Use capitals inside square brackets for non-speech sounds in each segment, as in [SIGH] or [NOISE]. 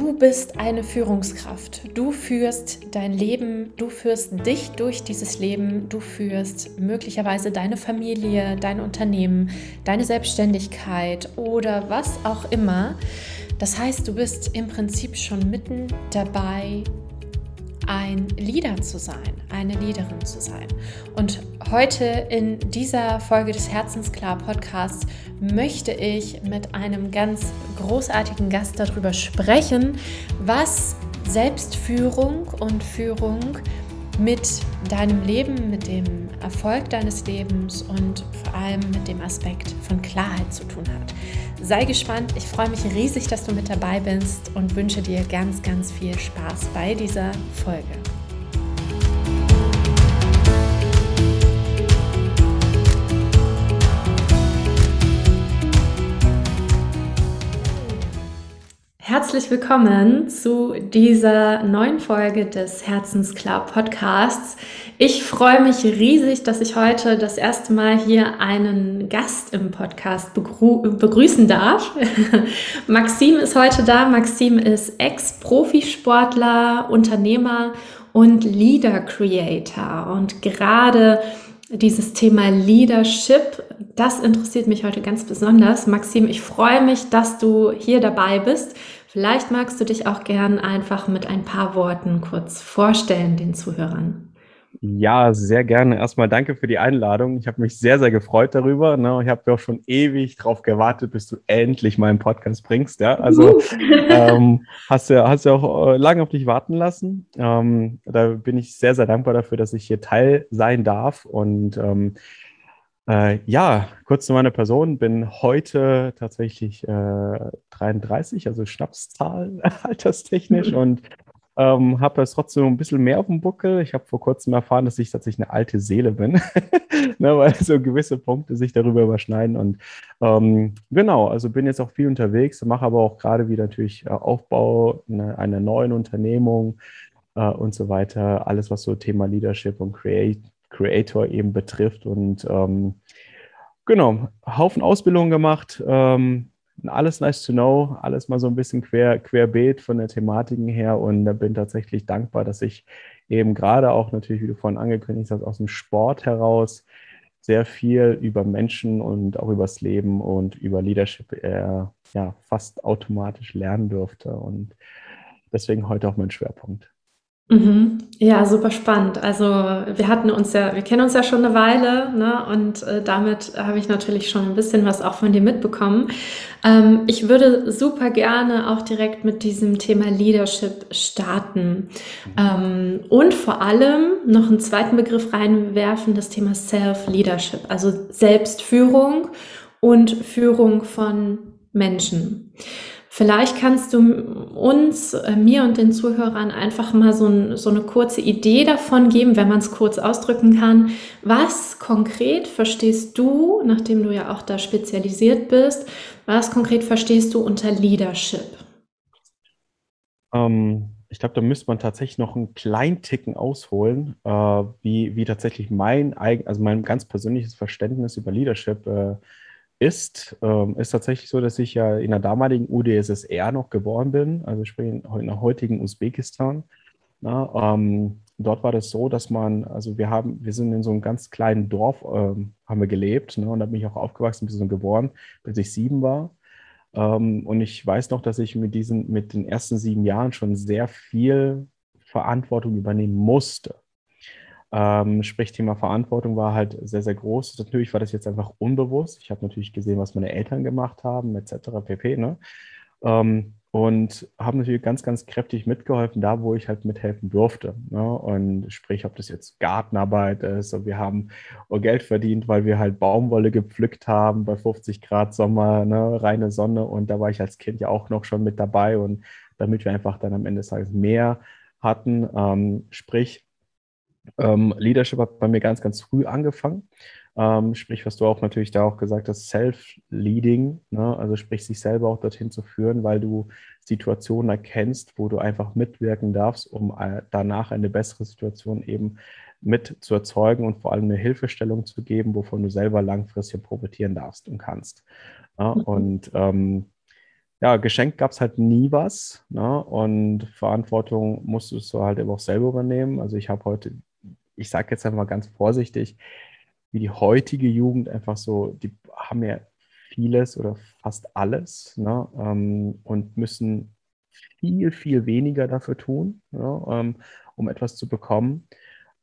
Du bist eine Führungskraft. Du führst dein Leben, du führst dich durch dieses Leben, du führst möglicherweise deine Familie, dein Unternehmen, deine Selbstständigkeit oder was auch immer. Das heißt, du bist im Prinzip schon mitten dabei, ein Leader zu sein, eine Leaderin zu sein. Und heute in dieser Folge des Herzensklar Podcasts möchte ich mit einem ganz großartigen Gast darüber sprechen, was Selbstführung und Führung mit deinem Leben, mit dem Erfolg deines Lebens und vor allem mit dem Aspekt von Klarheit zu tun hat. Sei gespannt, ich freue mich riesig, dass du mit dabei bist und wünsche dir ganz, ganz viel Spaß bei dieser Folge. Herzlich willkommen zu dieser neuen Folge des Herzensklar Podcasts. Ich freue mich riesig, dass ich heute das erste Mal hier einen Gast im Podcast begrü begrüßen darf. [LAUGHS] Maxim ist heute da. Maxim ist Ex-Profisportler, Unternehmer und Leader Creator. Und gerade dieses Thema Leadership, das interessiert mich heute ganz besonders. Maxim, ich freue mich, dass du hier dabei bist. Vielleicht magst du dich auch gern einfach mit ein paar Worten kurz vorstellen den Zuhörern. Ja, sehr gerne. Erstmal danke für die Einladung. Ich habe mich sehr, sehr gefreut darüber. Ne? Ich habe auch schon ewig darauf gewartet, bis du endlich meinen Podcast bringst. Ja? Also [LAUGHS] ähm, hast du hast ja auch äh, lange auf dich warten lassen. Ähm, da bin ich sehr, sehr dankbar dafür, dass ich hier Teil sein darf. Und ähm, äh, ja, kurz zu meiner Person. Bin heute tatsächlich äh, 33, also Schnapszahl [LAUGHS] alterstechnisch mhm. und ähm, habe das trotzdem ein bisschen mehr auf dem Buckel. Ich habe vor kurzem erfahren, dass ich tatsächlich eine alte Seele bin, [LAUGHS] ne, weil so gewisse Punkte sich darüber überschneiden. Und ähm, genau, also bin jetzt auch viel unterwegs, mache aber auch gerade wieder natürlich äh, Aufbau einer, einer neuen Unternehmung äh, und so weiter. Alles, was so Thema Leadership und Create Creator eben betrifft. Und ähm, genau, Haufen Ausbildungen gemacht. Ähm, alles nice to know, alles mal so ein bisschen quer, querbeet von der Thematiken her und da bin tatsächlich dankbar, dass ich eben gerade auch natürlich, wie du vorhin angekündigt hast, aus dem Sport heraus sehr viel über Menschen und auch übers Leben und über Leadership äh, ja, fast automatisch lernen durfte und deswegen heute auch mein Schwerpunkt. Mhm. Ja, super spannend. Also wir hatten uns ja, wir kennen uns ja schon eine Weile, ne? Und äh, damit habe ich natürlich schon ein bisschen was auch von dir mitbekommen. Ähm, ich würde super gerne auch direkt mit diesem Thema Leadership starten ähm, und vor allem noch einen zweiten Begriff reinwerfen, das Thema Self-Leadership, also Selbstführung und Führung von Menschen. Vielleicht kannst du uns, äh, mir und den Zuhörern einfach mal so, ein, so eine kurze Idee davon geben, wenn man es kurz ausdrücken kann. Was konkret verstehst du, nachdem du ja auch da spezialisiert bist, was konkret verstehst du unter Leadership? Ähm, ich glaube, da müsste man tatsächlich noch einen kleinen Ticken ausholen, äh, wie, wie tatsächlich mein also mein ganz persönliches Verständnis über Leadership äh, ist, ähm, ist tatsächlich so, dass ich ja in der damaligen UdSSR noch geboren bin, also sprich in, der heutigen Usbekistan. Na, ähm, dort war das so, dass man, also wir haben, wir sind in so einem ganz kleinen Dorf, ähm, haben wir gelebt, ne, und da bin ich auch aufgewachsen, bis so geboren, bis ich sieben war. Ähm, und ich weiß noch, dass ich mit diesen, mit den ersten sieben Jahren schon sehr viel Verantwortung übernehmen musste. Ähm, sprich, Thema Verantwortung war halt sehr, sehr groß. Natürlich war das jetzt einfach unbewusst. Ich habe natürlich gesehen, was meine Eltern gemacht haben, etc. pp. Ne? Ähm, und habe natürlich ganz, ganz kräftig mitgeholfen, da wo ich halt mithelfen durfte. Ne? Und sprich, ob das jetzt Gartenarbeit ist, und wir haben Geld verdient, weil wir halt Baumwolle gepflückt haben bei 50 Grad Sommer, ne? reine Sonne. Und da war ich als Kind ja auch noch schon mit dabei. Und damit wir einfach dann am Ende des Tages mehr hatten, ähm, sprich, ähm, Leadership hat bei mir ganz, ganz früh angefangen. Ähm, sprich, was du auch natürlich da auch gesagt hast, Self-Leading, ne? also sprich, sich selber auch dorthin zu führen, weil du Situationen erkennst, wo du einfach mitwirken darfst, um äh, danach eine bessere Situation eben mit zu erzeugen und vor allem eine Hilfestellung zu geben, wovon du selber langfristig profitieren darfst und kannst. Ja? Mhm. Und ähm, ja, geschenkt gab es halt nie was. Ne? Und Verantwortung musstest du halt eben auch selber übernehmen. Also ich habe heute, ich sage jetzt einfach mal ganz vorsichtig, wie die heutige Jugend einfach so, die haben ja vieles oder fast alles ne? Ähm, und müssen viel, viel weniger dafür tun, ne? ähm, um etwas zu bekommen.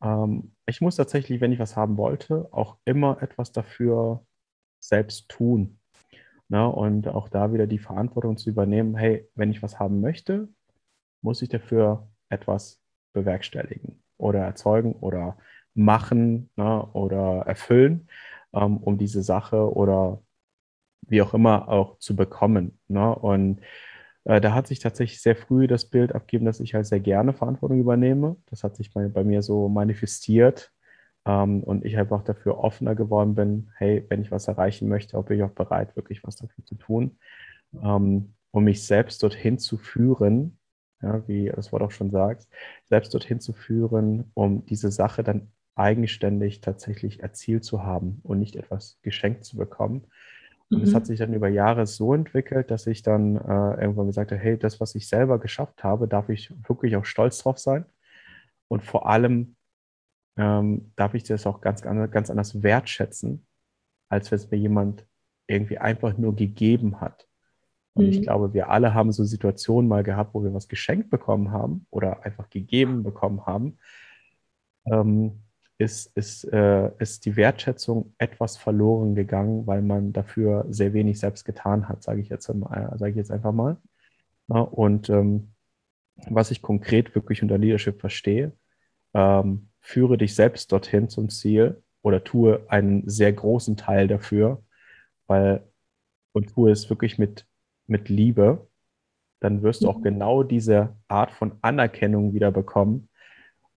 Ähm, ich muss tatsächlich, wenn ich was haben wollte, auch immer etwas dafür selbst tun. Ne? Und auch da wieder die Verantwortung zu übernehmen, hey, wenn ich was haben möchte, muss ich dafür etwas bewerkstelligen oder erzeugen oder machen ne? oder erfüllen, ähm, um diese Sache oder wie auch immer auch zu bekommen. Ne? Und äh, da hat sich tatsächlich sehr früh das Bild abgegeben, dass ich halt sehr gerne Verantwortung übernehme. Das hat sich bei, bei mir so manifestiert ähm, und ich einfach dafür offener geworden bin, hey, wenn ich was erreichen möchte, bin ich auch bereit, wirklich was dafür zu tun, ähm, um mich selbst dorthin zu führen, ja, wie das Wort auch schon sagt, selbst dorthin zu führen, um diese Sache dann eigenständig tatsächlich erzielt zu haben und nicht etwas geschenkt zu bekommen. Und es mhm. hat sich dann über Jahre so entwickelt, dass ich dann äh, irgendwann gesagt habe, hey, das, was ich selber geschafft habe, darf ich wirklich auch stolz drauf sein. Und vor allem ähm, darf ich das auch ganz, ganz anders wertschätzen, als wenn es mir jemand irgendwie einfach nur gegeben hat. Und mhm. ich glaube, wir alle haben so Situationen mal gehabt, wo wir was geschenkt bekommen haben oder einfach gegeben bekommen haben. Ähm, ist, ist, äh, ist die Wertschätzung etwas verloren gegangen, weil man dafür sehr wenig selbst getan hat, sage ich, jetzt, äh, sag ich jetzt einfach mal. Ja, und ähm, was ich konkret wirklich unter Leadership verstehe, ähm, führe dich selbst dorthin zum Ziel oder tue einen sehr großen Teil dafür, weil und tue es wirklich mit, mit Liebe, dann wirst du auch mhm. genau diese Art von Anerkennung wieder bekommen,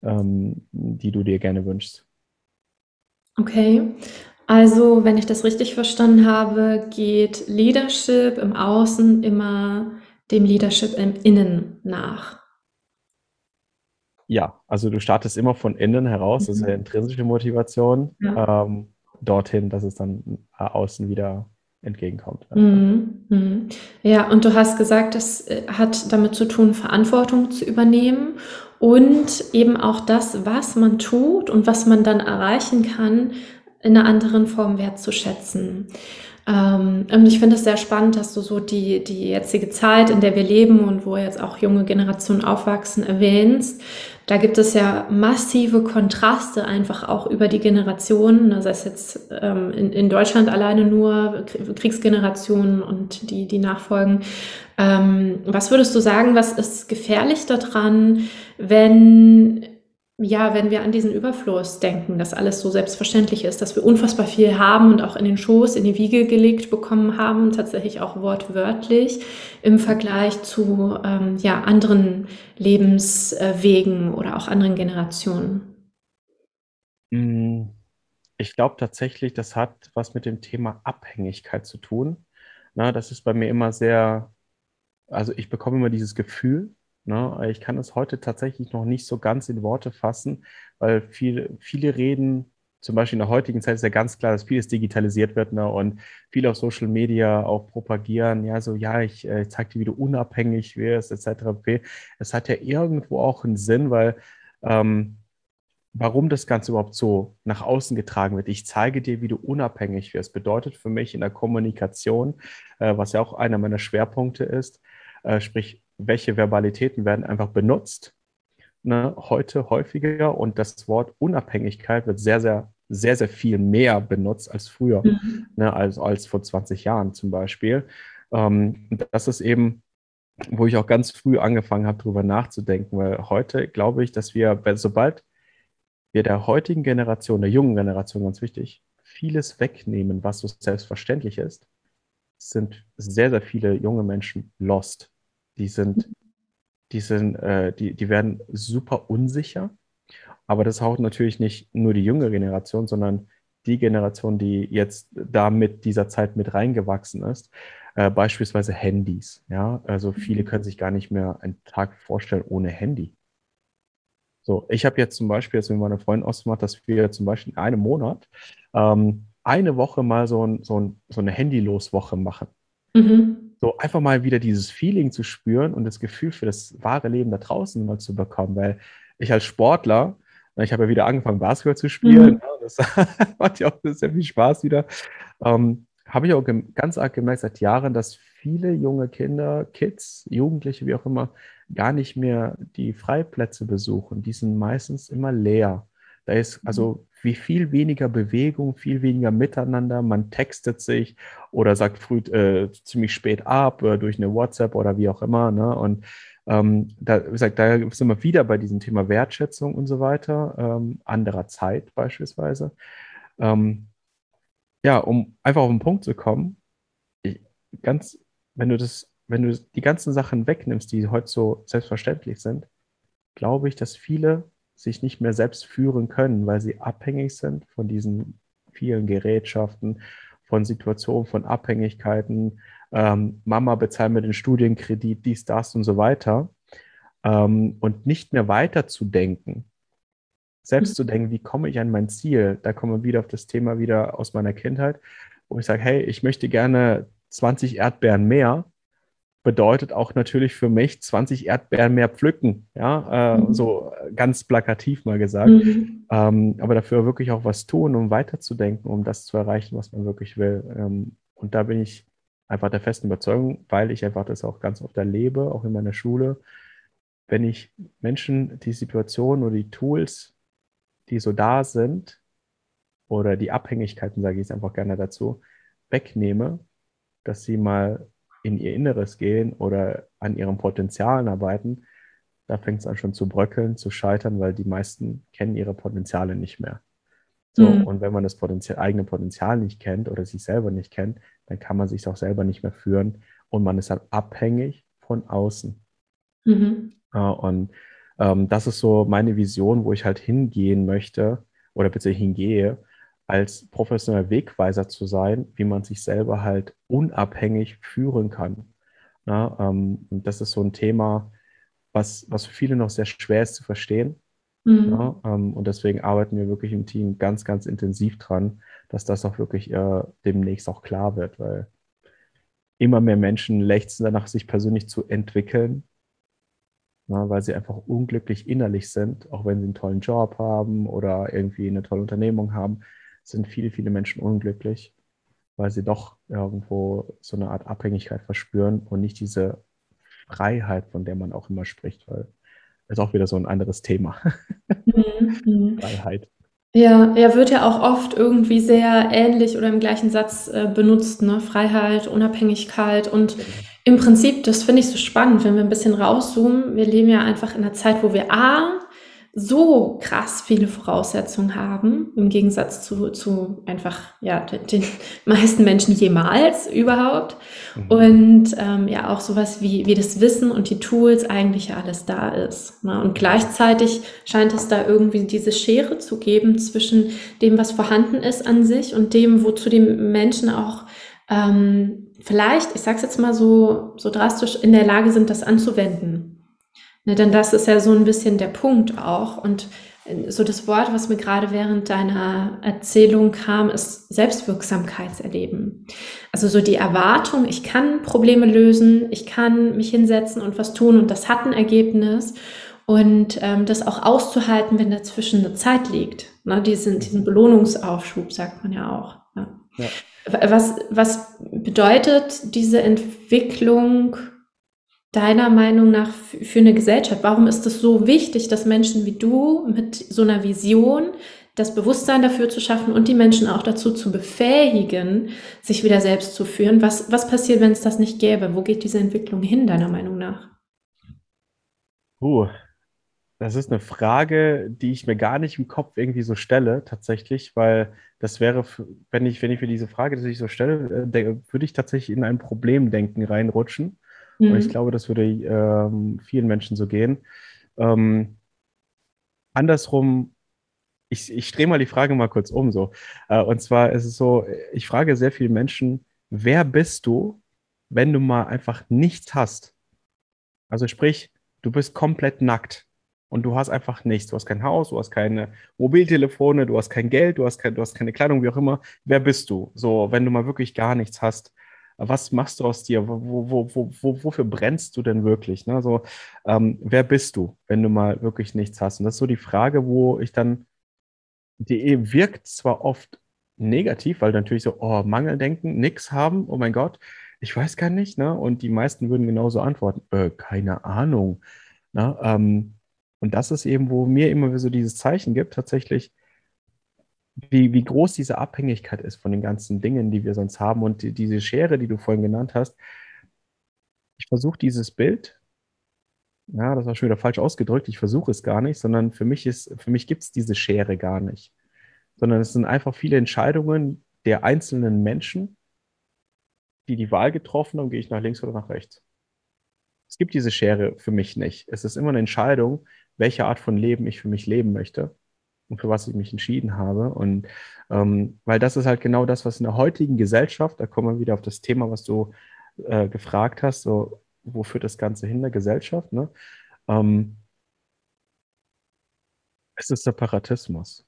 ähm, die du dir gerne wünschst. Okay, also wenn ich das richtig verstanden habe, geht Leadership im Außen immer dem Leadership im Innen nach. Ja, also du startest immer von innen heraus, das ist ja mhm. intrinsische Motivation, ja. ähm, dorthin, dass es dann äh, außen wieder entgegenkommt. Mhm. Mhm. Ja, und du hast gesagt, das äh, hat damit zu tun, Verantwortung zu übernehmen und eben auch das, was man tut und was man dann erreichen kann, in einer anderen Form wertzuschätzen. Ähm, und ich finde es sehr spannend, dass du so die, die jetzige Zeit, in der wir leben und wo jetzt auch junge Generationen aufwachsen, erwähnst. Da gibt es ja massive Kontraste einfach auch über die Generationen, ne, sei es jetzt ähm, in, in Deutschland alleine nur Kriegsgenerationen und die, die nachfolgen. Ähm, was würdest du sagen, was ist gefährlich daran, wenn ja, wenn wir an diesen Überfluss denken, dass alles so selbstverständlich ist, dass wir unfassbar viel haben und auch in den Schoß, in die Wiege gelegt bekommen haben, tatsächlich auch wortwörtlich im Vergleich zu ähm, ja, anderen Lebenswegen oder auch anderen Generationen? Mm, ich glaube tatsächlich, das hat was mit dem Thema Abhängigkeit zu tun. Na, das ist bei mir immer sehr, also ich bekomme immer dieses Gefühl, Ne? Ich kann es heute tatsächlich noch nicht so ganz in Worte fassen, weil viel, viele reden, zum Beispiel in der heutigen Zeit ist ja ganz klar, dass vieles digitalisiert wird ne? und viele auf Social Media auch propagieren, ja, so, ja, ich, äh, ich zeige dir, wie du unabhängig wirst, etc. Es hat ja irgendwo auch einen Sinn, weil ähm, warum das Ganze überhaupt so nach außen getragen wird. Ich zeige dir, wie du unabhängig wirst, bedeutet für mich in der Kommunikation, äh, was ja auch einer meiner Schwerpunkte ist, äh, sprich welche Verbalitäten werden einfach benutzt. Ne, heute häufiger und das Wort Unabhängigkeit wird sehr, sehr, sehr, sehr viel mehr benutzt als früher, mhm. ne, als, als vor 20 Jahren zum Beispiel. Ähm, das ist eben, wo ich auch ganz früh angefangen habe, darüber nachzudenken, weil heute glaube ich, dass wir, sobald wir der heutigen Generation, der jungen Generation ganz wichtig, vieles wegnehmen, was so selbstverständlich ist, sind sehr, sehr viele junge Menschen lost die sind, die sind, äh, die, die werden super unsicher. Aber das haut natürlich nicht nur die junge Generation, sondern die Generation, die jetzt da mit dieser Zeit mit reingewachsen ist. Äh, beispielsweise Handys. Ja, also viele mhm. können sich gar nicht mehr einen Tag vorstellen ohne Handy. So, ich habe jetzt zum Beispiel jetzt mit meiner Freundin ausgemacht, dass wir zum Beispiel in einem Monat ähm, eine Woche mal so, ein, so, ein, so eine Handyloswoche machen. Mhm. So einfach mal wieder dieses Feeling zu spüren und das Gefühl für das wahre Leben da draußen mal zu bekommen, weil ich als Sportler, ich habe ja wieder angefangen, Basketball zu spielen, mhm. das [LAUGHS] macht ja auch sehr viel Spaß wieder, ähm, habe ich auch ganz arg gemerkt seit Jahren, dass viele junge Kinder, Kids, Jugendliche, wie auch immer, gar nicht mehr die Freiplätze besuchen. Die sind meistens immer leer. Da ist mhm. also wie viel weniger Bewegung, viel weniger Miteinander. Man textet sich oder sagt früh äh, ziemlich spät ab äh, durch eine WhatsApp oder wie auch immer. Ne? Und ähm, da, wie gesagt, da sind wir wieder bei diesem Thema Wertschätzung und so weiter, ähm, anderer Zeit beispielsweise. Ähm, ja, um einfach auf den Punkt zu kommen, ich, ganz, wenn du das, wenn du die ganzen Sachen wegnimmst, die heute so selbstverständlich sind, glaube ich, dass viele sich nicht mehr selbst führen können, weil sie abhängig sind von diesen vielen Gerätschaften, von Situationen, von Abhängigkeiten. Ähm, Mama bezahlt mir den Studienkredit, dies, das und so weiter. Ähm, und nicht mehr weiterzudenken, selbst mhm. zu denken, wie komme ich an mein Ziel? Da kommen wir wieder auf das Thema wieder aus meiner Kindheit, wo ich sage, hey, ich möchte gerne 20 Erdbeeren mehr bedeutet auch natürlich für mich 20 Erdbeeren mehr pflücken, ja, äh, mhm. so ganz plakativ mal gesagt. Mhm. Ähm, aber dafür wirklich auch was tun, um weiterzudenken, um das zu erreichen, was man wirklich will. Ähm, und da bin ich einfach der festen Überzeugung, weil ich einfach das auch ganz oft erlebe, auch in meiner Schule, wenn ich Menschen die Situation oder die Tools, die so da sind, oder die Abhängigkeiten, sage ich es einfach gerne dazu, wegnehme, dass sie mal in ihr Inneres gehen oder an ihren Potenzialen arbeiten, da fängt es an schon zu bröckeln, zu scheitern, weil die meisten kennen ihre Potenziale nicht mehr. So, mhm. und wenn man das Potenzial, eigene Potenzial nicht kennt oder sich selber nicht kennt, dann kann man sich auch selber nicht mehr führen und man ist dann abhängig von außen. Mhm. Und ähm, das ist so meine Vision, wo ich halt hingehen möchte oder bitte hingehe, als professioneller Wegweiser zu sein, wie man sich selber halt unabhängig führen kann. Ja, ähm, und das ist so ein Thema, was, was für viele noch sehr schwer ist zu verstehen. Mhm. Ja, ähm, und deswegen arbeiten wir wirklich im Team ganz, ganz intensiv dran, dass das auch wirklich äh, demnächst auch klar wird, weil immer mehr Menschen lechzen danach, sich persönlich zu entwickeln, na, weil sie einfach unglücklich innerlich sind, auch wenn sie einen tollen Job haben oder irgendwie eine tolle Unternehmung haben, sind viele, viele Menschen unglücklich, weil sie doch irgendwo so eine Art Abhängigkeit verspüren und nicht diese Freiheit, von der man auch immer spricht, weil das ist auch wieder so ein anderes Thema. Mhm. [LAUGHS] Freiheit. Ja, er wird ja auch oft irgendwie sehr ähnlich oder im gleichen Satz äh, benutzt, ne? Freiheit, Unabhängigkeit und im Prinzip, das finde ich so spannend, wenn wir ein bisschen rauszoomen. Wir leben ja einfach in einer Zeit, wo wir A, so krass viele Voraussetzungen haben, im Gegensatz zu, zu einfach ja, den, den [LAUGHS] meisten Menschen jemals überhaupt. Mhm. Und ähm, ja, auch sowas wie, wie das Wissen und die Tools eigentlich ja alles da ist. Ne? Und gleichzeitig scheint es da irgendwie diese Schere zu geben zwischen dem, was vorhanden ist an sich und dem, wozu die Menschen auch ähm, vielleicht, ich sag's jetzt mal so, so drastisch, in der Lage sind, das anzuwenden. Ne, denn das ist ja so ein bisschen der Punkt auch. Und äh, so das Wort, was mir gerade während deiner Erzählung kam, ist Selbstwirksamkeitserleben. Also so die Erwartung, ich kann Probleme lösen, ich kann mich hinsetzen und was tun und das hat ein Ergebnis. Und ähm, das auch auszuhalten, wenn dazwischen eine Zeit liegt. Ne, diesen, diesen Belohnungsaufschub sagt man ja auch. Ja. Ja. Was, was bedeutet diese Entwicklung deiner Meinung nach für eine Gesellschaft? Warum ist es so wichtig, dass Menschen wie du mit so einer Vision das Bewusstsein dafür zu schaffen und die Menschen auch dazu zu befähigen, sich wieder selbst zu führen? Was, was passiert, wenn es das nicht gäbe? Wo geht diese Entwicklung hin, deiner Meinung nach? Uh, das ist eine Frage, die ich mir gar nicht im Kopf irgendwie so stelle, tatsächlich, weil das wäre, wenn ich, wenn ich für diese Frage, die ich so stelle, äh, würde ich tatsächlich in ein Problemdenken reinrutschen. Mhm. Und ich mhm. glaube, das würde ähm, vielen Menschen so gehen. Ähm, andersrum, ich, ich drehe mal die Frage mal kurz um so. Äh, und zwar ist es so, ich frage sehr viele Menschen, wer bist du, wenn du mal einfach nichts hast? Also sprich, du bist komplett nackt und du hast einfach nichts. Du hast kein Haus, du hast keine Mobiltelefone, du hast kein Geld, du hast, kein, du hast keine Kleidung, wie auch immer. Wer bist du? So, wenn du mal wirklich gar nichts hast. Was machst du aus dir? Wo, wo, wo, wo, wofür brennst du denn wirklich? Ne? So, ähm, wer bist du, wenn du mal wirklich nichts hast? Und das ist so die Frage, wo ich dann, die wirkt zwar oft negativ, weil natürlich so, oh, Mangeldenken, nix haben, oh mein Gott, ich weiß gar nicht, ne? Und die meisten würden genauso antworten, äh, keine Ahnung. Ne? Ähm, und das ist eben, wo mir immer so dieses Zeichen gibt, tatsächlich, wie, wie groß diese Abhängigkeit ist von den ganzen Dingen, die wir sonst haben. Und die, diese Schere, die du vorhin genannt hast, ich versuche dieses Bild, ja, das war schon wieder falsch ausgedrückt, ich versuche es gar nicht, sondern für mich ist, für mich gibt es diese Schere gar nicht. Sondern es sind einfach viele Entscheidungen der einzelnen Menschen, die die Wahl getroffen haben, gehe ich nach links oder nach rechts. Es gibt diese Schere für mich nicht. Es ist immer eine Entscheidung, welche Art von Leben ich für mich leben möchte und für was ich mich entschieden habe. Und ähm, weil das ist halt genau das, was in der heutigen Gesellschaft, da kommen wir wieder auf das Thema, was du äh, gefragt hast, so wo führt das Ganze hin, der Gesellschaft, ne? Ähm, es ist Separatismus.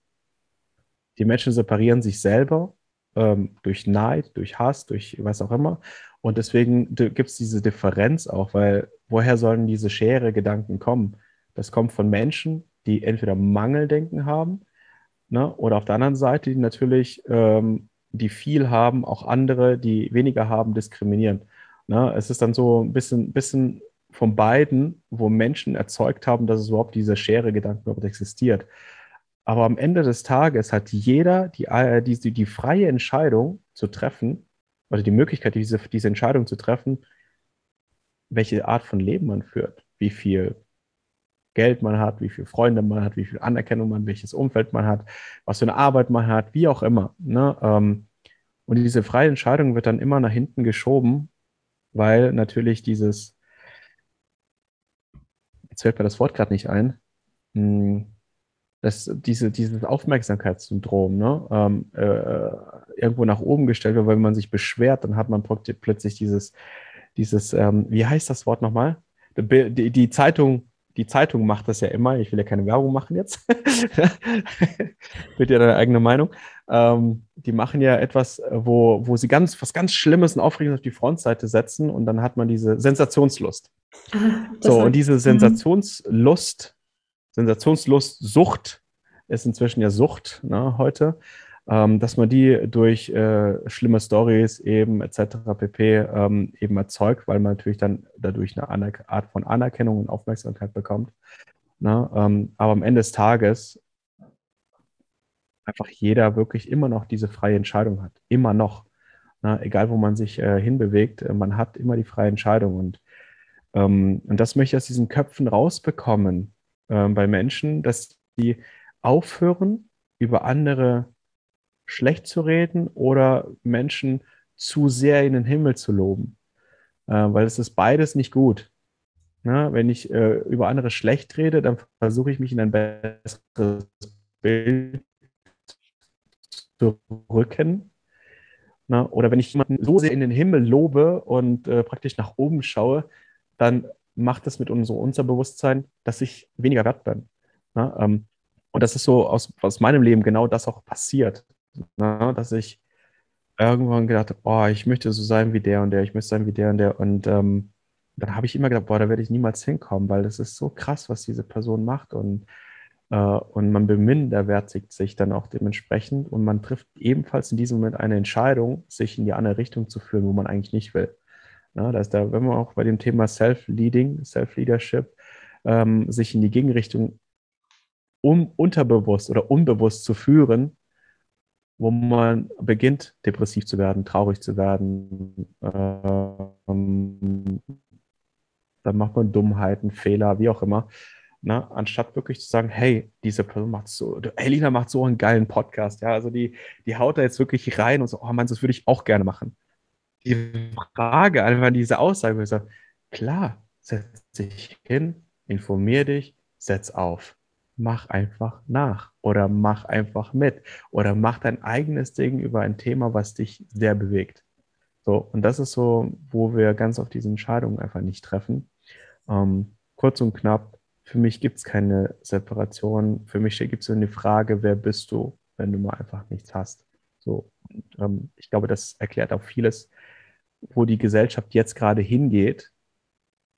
Die Menschen separieren sich selber ähm, durch Neid, durch Hass, durch was auch immer. Und deswegen gibt es diese Differenz auch, weil woher sollen diese Schere Gedanken kommen? Das kommt von Menschen, die entweder Mangeldenken haben, ne, oder auf der anderen Seite, die natürlich, ähm, die viel haben, auch andere, die weniger haben, diskriminieren. Ne? Es ist dann so ein bisschen, bisschen von beiden, wo Menschen erzeugt haben, dass es überhaupt diese Schere-Gedanken überhaupt existiert. Aber am Ende des Tages hat jeder die, äh, die, die freie Entscheidung zu treffen, oder die Möglichkeit, diese, diese Entscheidung zu treffen, welche Art von Leben man führt, wie viel Geld man hat, wie viele Freunde man hat, wie viel Anerkennung man, welches Umfeld man hat, was für eine Arbeit man hat, wie auch immer. Ne? Ähm, und diese freie Entscheidung wird dann immer nach hinten geschoben, weil natürlich dieses, jetzt fällt mir das Wort gerade nicht ein, hm, dass diese, dieses Aufmerksamkeitssyndrom ne, ähm, äh, irgendwo nach oben gestellt wird, weil wenn man sich beschwert, dann hat man plötzlich dieses, dieses ähm, wie heißt das Wort nochmal? Die, die, Zeitung die Zeitung macht das ja immer. Ich will ja keine Werbung machen jetzt. Mit ja deine eigene Meinung. Ähm, die machen ja etwas, wo, wo sie ganz, was ganz Schlimmes und Aufregendes auf die Frontseite setzen und dann hat man diese Sensationslust. Ah, so, und diese mhm. Sensationslust, Sensationslust, Sucht ist inzwischen ja Sucht ne, heute ähm, dass man die durch äh, schlimme Stories eben etc. pp. Ähm, eben erzeugt, weil man natürlich dann dadurch eine Aner Art von Anerkennung und Aufmerksamkeit bekommt. Ne? Ähm, aber am Ende des Tages einfach jeder wirklich immer noch diese freie Entscheidung hat. Immer noch. Ne? Egal, wo man sich äh, hinbewegt, äh, man hat immer die freie Entscheidung. Und, ähm, und das möchte ich aus diesen Köpfen rausbekommen äh, bei Menschen, dass die aufhören, über andere schlecht zu reden oder Menschen zu sehr in den Himmel zu loben. Äh, weil es ist beides nicht gut. Na, wenn ich äh, über andere schlecht rede, dann versuche ich mich in ein besseres Bild zu rücken. Na, oder wenn ich jemanden so sehr in den Himmel lobe und äh, praktisch nach oben schaue, dann macht das mit unserem Unterbewusstsein, dass ich weniger wert bin. Na, ähm, und das ist so aus, aus meinem Leben genau das auch passiert ne, dass ich irgendwann gedacht habe, oh, ich möchte so sein wie der und der, ich möchte sein wie der und der. Und ähm, dann habe ich immer gedacht, boah, da werde ich niemals hinkommen, weil das ist so krass, was diese Person macht. Und, äh, und man beminderwertigt sich dann auch dementsprechend und man trifft ebenfalls in diesem Moment eine Entscheidung, sich in die andere Richtung zu führen, wo man eigentlich nicht will. Ja, da ist da, wenn man auch bei dem Thema Self-Leading, Self-Leadership, ähm, sich in die Gegenrichtung um, unterbewusst oder unbewusst zu führen, wo man beginnt, depressiv zu werden, traurig zu werden. Ähm, dann macht man Dummheiten, Fehler, wie auch immer. Na, anstatt wirklich zu sagen, hey, diese Person macht so, Elina macht so einen geilen Podcast, ja, also die, die haut da jetzt wirklich rein und so, oh Mann, das würde ich auch gerne machen. Die Frage, einfach diese Aussage, ich sage, klar, setz dich hin, informier dich, setz auf mach einfach nach oder mach einfach mit oder mach dein eigenes Ding über ein Thema, was dich sehr bewegt. So, und das ist so, wo wir ganz auf diese Entscheidungen einfach nicht treffen. Ähm, kurz und knapp, für mich gibt es keine Separation. Für mich gibt es nur eine Frage, wer bist du, wenn du mal einfach nichts hast. So, und, ähm, ich glaube, das erklärt auch vieles, wo die Gesellschaft jetzt gerade hingeht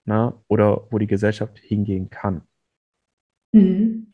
na, oder wo die Gesellschaft hingehen kann. Mhm.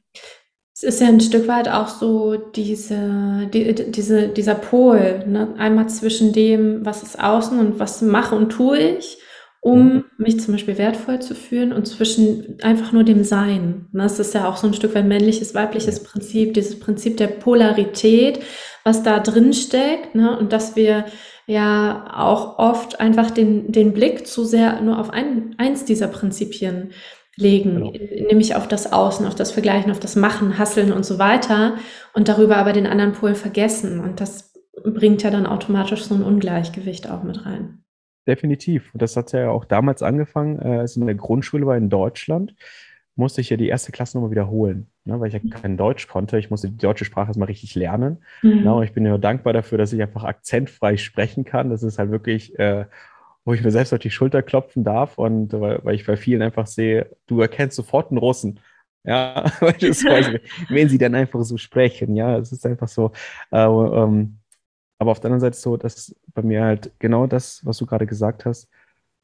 Es ist ja ein Stück weit auch so diese, die, diese, dieser Pol, ne? einmal zwischen dem, was ist außen und was mache und tue ich, um mhm. mich zum Beispiel wertvoll zu fühlen und zwischen einfach nur dem Sein. Ne? Das ist ja auch so ein Stück weit männliches, weibliches Prinzip, dieses Prinzip der Polarität, was da drin steckt ne? und dass wir ja auch oft einfach den, den Blick zu sehr nur auf ein, eins dieser Prinzipien legen, genau. nämlich auf das Außen, auf das Vergleichen, auf das Machen, Hasseln und so weiter und darüber aber den anderen Pol vergessen. Und das bringt ja dann automatisch so ein Ungleichgewicht auch mit rein. Definitiv. Und das hat ja auch damals angefangen, äh, als ich in der Grundschule war in Deutschland, musste ich ja die erste Klasse nochmal wiederholen, ne, weil ich ja kein Deutsch konnte. Ich musste die deutsche Sprache erstmal richtig lernen. Mhm. Ne, und ich bin ja dankbar dafür, dass ich einfach akzentfrei sprechen kann. Das ist halt wirklich äh, wo ich mir selbst auf die Schulter klopfen darf und weil, weil ich bei vielen einfach sehe, du erkennst sofort einen Russen. Ja, [LAUGHS] [LAUGHS] wenn sie dann einfach so sprechen, ja, es ist einfach so. Äh, ähm, aber auf der anderen Seite so, dass bei mir halt genau das, was du gerade gesagt hast,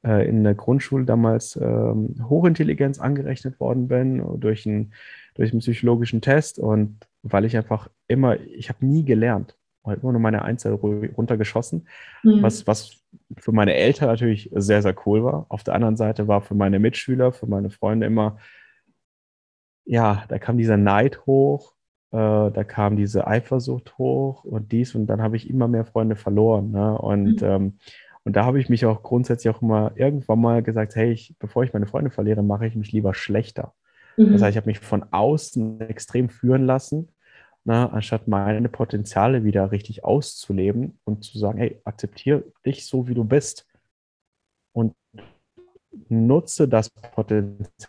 äh, in der Grundschule damals ähm, Hochintelligenz angerechnet worden bin durch, ein, durch einen psychologischen Test und weil ich einfach immer, ich habe nie gelernt halt immer nur meine Einzel runtergeschossen, mhm. was, was für meine Eltern natürlich sehr, sehr cool war. Auf der anderen Seite war für meine Mitschüler, für meine Freunde immer, ja, da kam dieser Neid hoch, äh, da kam diese Eifersucht hoch und dies und dann habe ich immer mehr Freunde verloren. Ne? Und, mhm. ähm, und da habe ich mich auch grundsätzlich auch immer irgendwann mal gesagt, hey, ich, bevor ich meine Freunde verliere, mache ich mich lieber schlechter. Mhm. Das heißt, ich habe mich von außen extrem führen lassen na, ne, anstatt meine Potenziale wieder richtig auszuleben und zu sagen, hey, akzeptiere dich so, wie du bist. Und nutze das Potenzial,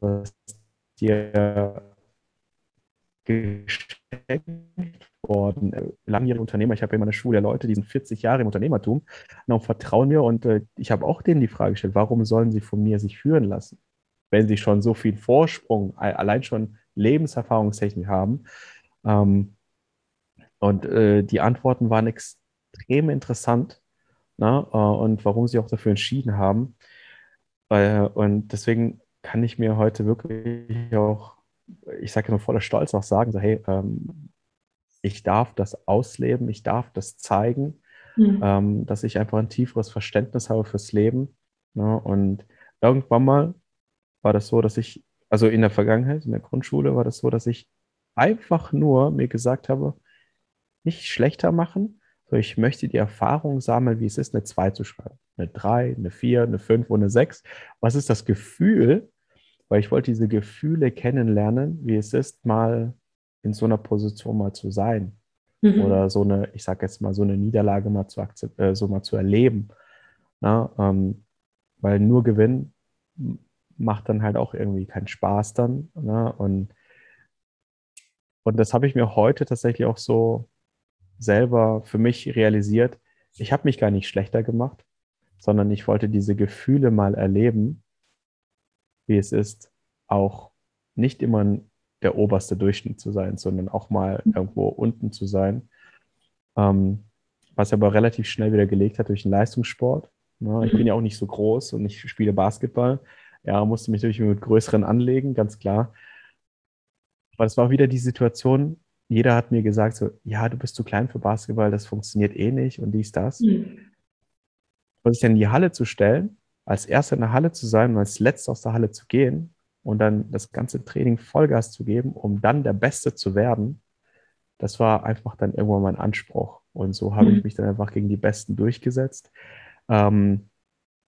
was dir geschenkt worden. Langjährige Unternehmer, ich habe ja immer eine Schule der Leute, die sind 40 Jahre im Unternehmertum. Und vertrauen mir. Und äh, ich habe auch denen die Frage gestellt, warum sollen sie von mir sich führen lassen, wenn sie schon so viel Vorsprung, allein schon lebenserfahrungstechnisch haben. Ähm, und äh, die Antworten waren extrem interessant ne? Äh, und warum sie auch dafür entschieden haben. Äh, und deswegen kann ich mir heute wirklich auch, ich sage immer voller Stolz auch sagen, so hey, ähm, ich darf das ausleben, ich darf das zeigen, mhm. ähm, dass ich einfach ein tieferes Verständnis habe fürs Leben. Ne? Und irgendwann mal war das so, dass ich also in der Vergangenheit, in der Grundschule war das so, dass ich einfach nur mir gesagt habe, nicht schlechter machen, sondern ich möchte die Erfahrung sammeln, wie es ist, eine 2 zu schreiben. Eine 3, eine 4, eine 5 und eine 6. Was ist das Gefühl? Weil ich wollte diese Gefühle kennenlernen, wie es ist, mal in so einer Position mal zu sein. Mhm. Oder so eine, ich sage jetzt mal, so eine Niederlage mal zu, äh, so mal zu erleben. Na, ähm, weil nur Gewinn macht dann halt auch irgendwie keinen Spaß dann. Ne? Und, und das habe ich mir heute tatsächlich auch so selber für mich realisiert. Ich habe mich gar nicht schlechter gemacht, sondern ich wollte diese Gefühle mal erleben, wie es ist, auch nicht immer der oberste Durchschnitt zu sein, sondern auch mal irgendwo unten zu sein. Ähm, was aber relativ schnell wieder gelegt hat durch den Leistungssport. Ne? Ich bin ja auch nicht so groß und ich spiele Basketball. Ja, musste mich natürlich mit größeren anlegen, ganz klar. Aber es war wieder die Situation, jeder hat mir gesagt, so, ja, du bist zu klein für Basketball, das funktioniert eh nicht und dies, das. Mhm. Und sich dann in die Halle zu stellen, als Erster in der Halle zu sein und als Letzter aus der Halle zu gehen und dann das ganze Training Vollgas zu geben, um dann der Beste zu werden, das war einfach dann irgendwann mein Anspruch. Und so habe mhm. ich mich dann einfach gegen die Besten durchgesetzt. Ähm,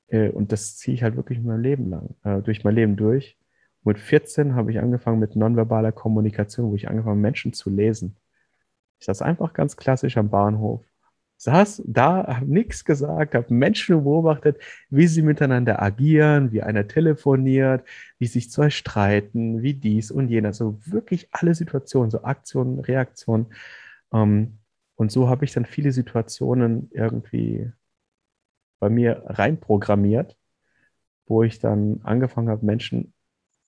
äh, und das ziehe ich halt wirklich mein Leben lang, äh, durch mein Leben durch. Mit 14 habe ich angefangen mit nonverbaler Kommunikation, wo ich angefangen Menschen zu lesen. Ich saß einfach ganz klassisch am Bahnhof, saß da, habe nichts gesagt, habe Menschen beobachtet, wie sie miteinander agieren, wie einer telefoniert, wie sich zwei streiten, wie dies und jenes. So wirklich alle Situationen, so Aktionen, Reaktionen. Ähm, und so habe ich dann viele Situationen irgendwie bei mir reinprogrammiert, wo ich dann angefangen habe, Menschen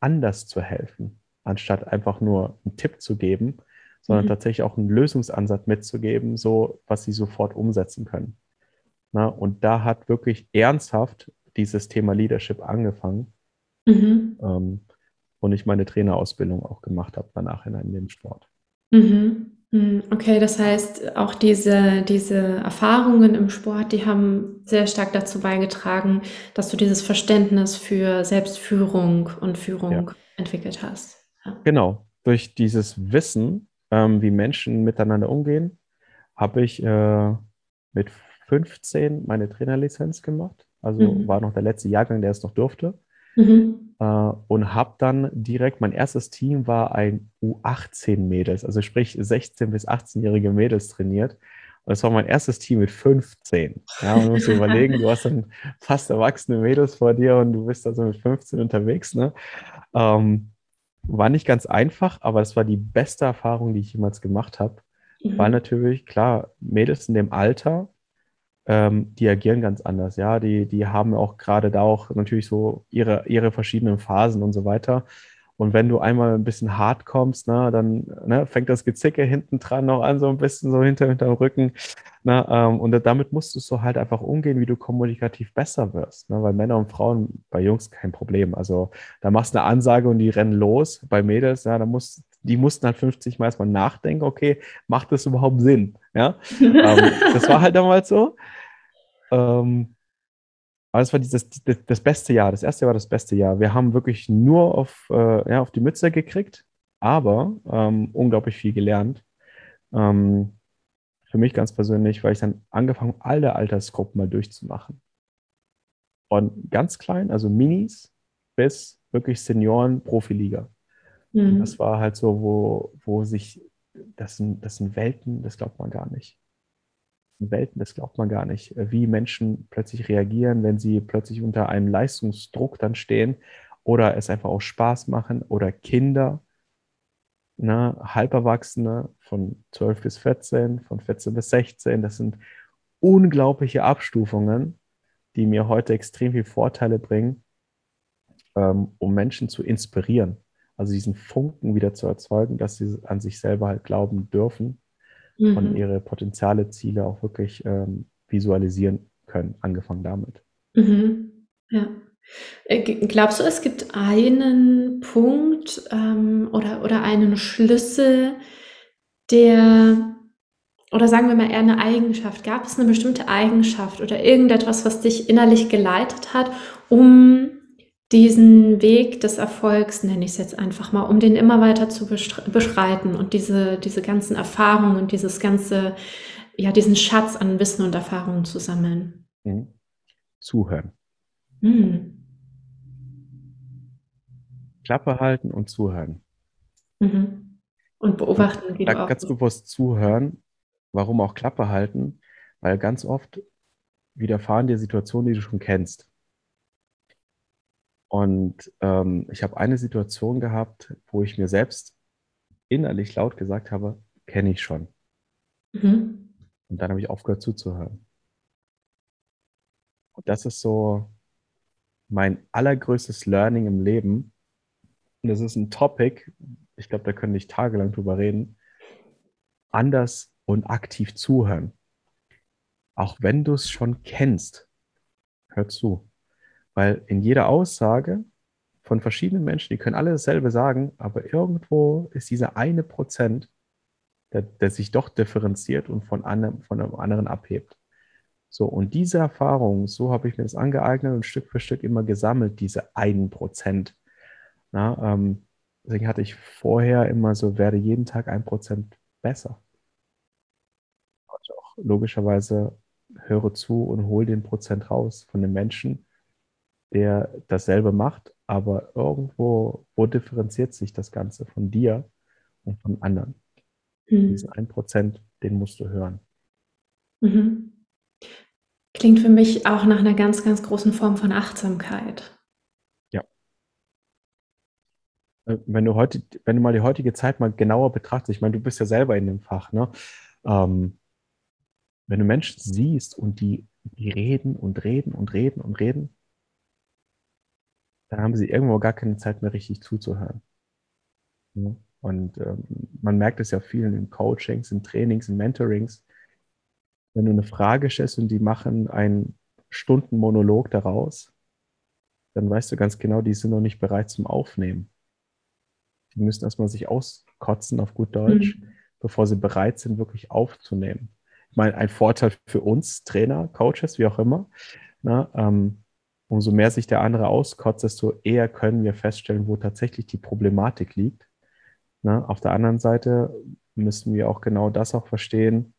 anders zu helfen, anstatt einfach nur einen Tipp zu geben, sondern mhm. tatsächlich auch einen Lösungsansatz mitzugeben, so was sie sofort umsetzen können. Na, und da hat wirklich ernsthaft dieses Thema Leadership angefangen. Mhm. Ähm, und ich meine Trainerausbildung auch gemacht habe danach in, in dem Sport. Mhm. Hm, okay, das heißt, auch diese, diese Erfahrungen im Sport, die haben sehr stark dazu beigetragen, dass du dieses Verständnis für Selbstführung und Führung ja. entwickelt hast. Ja. Genau, durch dieses Wissen, ähm, wie Menschen miteinander umgehen, habe ich äh, mit 15 meine Trainerlizenz gemacht. Also mhm. war noch der letzte Jahrgang, der es noch durfte. Mhm. Äh, und habe dann direkt, mein erstes Team war ein U18-Mädels, also sprich 16- bis 18-jährige Mädels trainiert. Und das war mein erstes Team mit 15. Ja, musst dir überlegen, du hast dann fast erwachsene Mädels vor dir und du bist also mit 15 unterwegs. Ne? Ähm, war nicht ganz einfach, aber das war die beste Erfahrung, die ich jemals gemacht habe. Mhm. Weil natürlich, klar, Mädels in dem Alter, ähm, die agieren ganz anders, ja. Die, die haben auch gerade da auch natürlich so ihre, ihre verschiedenen Phasen und so weiter. Und wenn du einmal ein bisschen hart kommst, ne, dann ne, fängt das Gezicke hinten dran noch an, so ein bisschen so hinter, hinter dem Rücken. Ne, ähm, und damit musst du so halt einfach umgehen, wie du kommunikativ besser wirst. Ne, weil Männer und Frauen, bei Jungs kein Problem. Also da machst du eine Ansage und die rennen los. Bei Mädels, ja, da musst, die mussten halt 50 Mal erstmal nachdenken, okay, macht das überhaupt Sinn? Ja, [LAUGHS] ähm, das war halt damals so. Ähm, aber es war dieses, das, das, beste Jahr. Das erste Jahr war das beste Jahr. Wir haben wirklich nur auf, äh, ja, auf die Mütze gekriegt, aber ähm, unglaublich viel gelernt. Ähm, für mich ganz persönlich, weil ich dann angefangen alle Altersgruppen mal durchzumachen. Von ganz klein, also Minis, bis wirklich Senioren, Profiliga. Mhm. Das war halt so, wo, wo sich, das sind, das sind Welten, das glaubt man gar nicht. Welten, das glaubt man gar nicht, wie Menschen plötzlich reagieren, wenn sie plötzlich unter einem Leistungsdruck dann stehen oder es einfach auch Spaß machen oder Kinder, ne, Halberwachsene von 12 bis 14, von 14 bis 16, das sind unglaubliche Abstufungen, die mir heute extrem viel Vorteile bringen, ähm, um Menschen zu inspirieren. Also diesen Funken wieder zu erzeugen, dass sie an sich selber halt glauben dürfen mhm. und ihre Potenziale, Ziele auch wirklich ähm, visualisieren können, angefangen damit. Mhm. Ja. Äh, glaubst du, es gibt einen Punkt ähm, oder, oder einen Schlüssel, der, oder sagen wir mal eher eine Eigenschaft, gab es eine bestimmte Eigenschaft oder irgendetwas, was dich innerlich geleitet hat, um diesen Weg des Erfolgs, nenne ich es jetzt einfach mal, um den immer weiter zu beschreiten und diese, diese ganzen Erfahrungen und dieses ganze, ja, diesen Schatz an Wissen und Erfahrungen zu sammeln. Mhm. Zuhören. Mhm. Klappe halten und zuhören. Mhm. Und beobachten, wie du auch Ganz bewusst zuhören. Warum auch Klappe halten? Weil ganz oft widerfahren dir Situationen, die du schon kennst. Und ähm, ich habe eine Situation gehabt, wo ich mir selbst innerlich laut gesagt habe, kenne ich schon. Mhm. Und dann habe ich aufgehört zuzuhören. Und das ist so mein allergrößtes Learning im Leben. Und das ist ein Topic, ich glaube, da könnte ich tagelang drüber reden. Anders und aktiv zuhören. Auch wenn du es schon kennst, hör zu. Weil in jeder Aussage von verschiedenen Menschen, die können alle dasselbe sagen, aber irgendwo ist dieser eine Prozent, der, der sich doch differenziert und von, einem, von einem anderen abhebt. So, und diese Erfahrung, so habe ich mir das angeeignet und Stück für Stück immer gesammelt, diese einen Prozent. Na, ähm, deswegen hatte ich vorher immer so, werde jeden Tag ein Prozent besser. Und auch logischerweise höre zu und hole den Prozent raus von den Menschen, der dasselbe macht, aber irgendwo, wo differenziert sich das Ganze von dir und von anderen? Mhm. Diesen 1%, den musst du hören. Mhm. Klingt für mich auch nach einer ganz, ganz großen Form von Achtsamkeit. Ja. Äh, wenn du heute, wenn du mal die heutige Zeit mal genauer betrachtest, ich meine, du bist ja selber in dem Fach, ne? Ähm, wenn du Menschen siehst und die, die reden und reden und reden und reden, dann haben sie irgendwo gar keine Zeit mehr richtig zuzuhören. Und ähm, man merkt es ja vielen in Coachings, in Trainings, in Mentorings. wenn du eine Frage stellst und die machen einen Stundenmonolog daraus, dann weißt du ganz genau, die sind noch nicht bereit zum Aufnehmen. Die müssen erstmal sich auskotzen auf gut Deutsch, mhm. bevor sie bereit sind, wirklich aufzunehmen. Ich meine, ein Vorteil für uns, Trainer, Coaches, wie auch immer, na, ähm, umso mehr sich der andere auskotzt, desto eher können wir feststellen, wo tatsächlich die Problematik liegt. Na, auf der anderen Seite müssen wir auch genau das auch verstehen,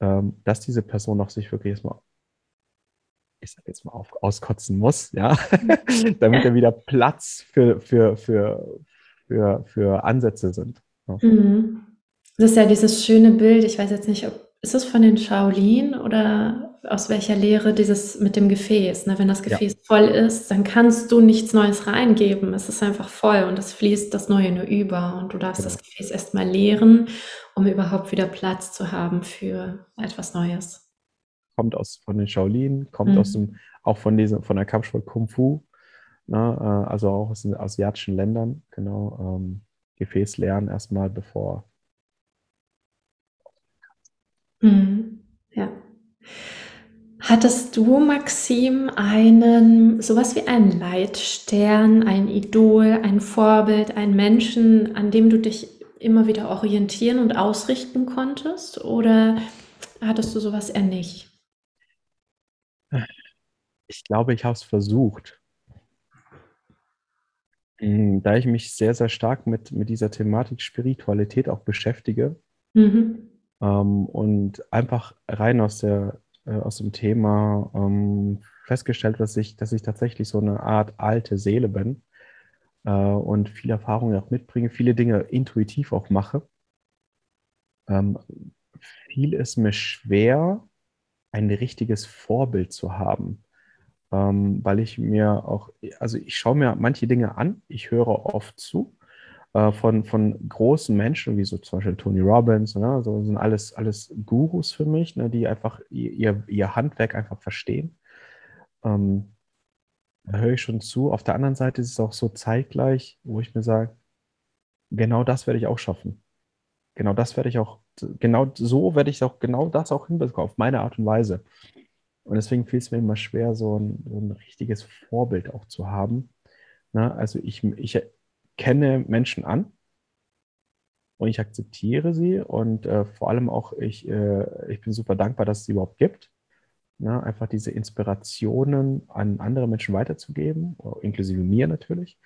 ähm, dass diese Person auch sich wirklich erstmal, ich sag jetzt mal, auf, auskotzen muss, ja, [LAUGHS] damit er wieder Platz für, für, für, für, für Ansätze sind. Ja. Mhm. Das ist ja dieses schöne Bild, ich weiß jetzt nicht, ob ist es von den Shaolin oder aus welcher Lehre dieses mit dem Gefäß? Ne? Wenn das Gefäß ja. voll ist, dann kannst du nichts Neues reingeben. Es ist einfach voll und es fließt das Neue nur über und du darfst genau. das Gefäß erstmal leeren, um überhaupt wieder Platz zu haben für etwas Neues. Kommt aus von den Shaolin, kommt mhm. aus dem, auch von diesem, von der Kampfsport Kung Fu, ne? Äh, also auch aus den asiatischen Ländern, genau. Ähm, Gefäß leeren erstmal, bevor Mhm. Ja. Hattest du, Maxim, einen, sowas wie einen Leitstern, ein Idol, ein Vorbild, einen Menschen, an dem du dich immer wieder orientieren und ausrichten konntest? Oder hattest du sowas eher nicht? Ich glaube, ich habe es versucht. Hm, da ich mich sehr, sehr stark mit, mit dieser Thematik Spiritualität auch beschäftige, mhm. Ähm, und einfach rein aus, der, äh, aus dem Thema ähm, festgestellt, dass ich, dass ich tatsächlich so eine Art alte Seele bin äh, und viele Erfahrungen auch mitbringe, viele Dinge intuitiv auch mache. Ähm, viel ist mir schwer, ein richtiges Vorbild zu haben, ähm, weil ich mir auch, also ich schaue mir manche Dinge an, ich höre oft zu, äh, von, von großen Menschen, wie so zum Beispiel Tony Robbins, ne? so sind alles, alles Gurus für mich, ne? die einfach ihr, ihr Handwerk einfach verstehen. Ähm, da höre ich schon zu. Auf der anderen Seite ist es auch so zeitgleich, wo ich mir sage, genau das werde ich auch schaffen. Genau das werde ich auch, genau so werde ich auch genau das auch hinbekommen, auf meine Art und Weise. Und deswegen fiel es mir immer schwer, so ein, so ein richtiges Vorbild auch zu haben. Na, ne? also ich, ich kenne Menschen an und ich akzeptiere sie und äh, vor allem auch ich, äh, ich bin super dankbar, dass es sie überhaupt gibt. Ja, einfach diese Inspirationen an andere Menschen weiterzugeben, inklusive mir natürlich.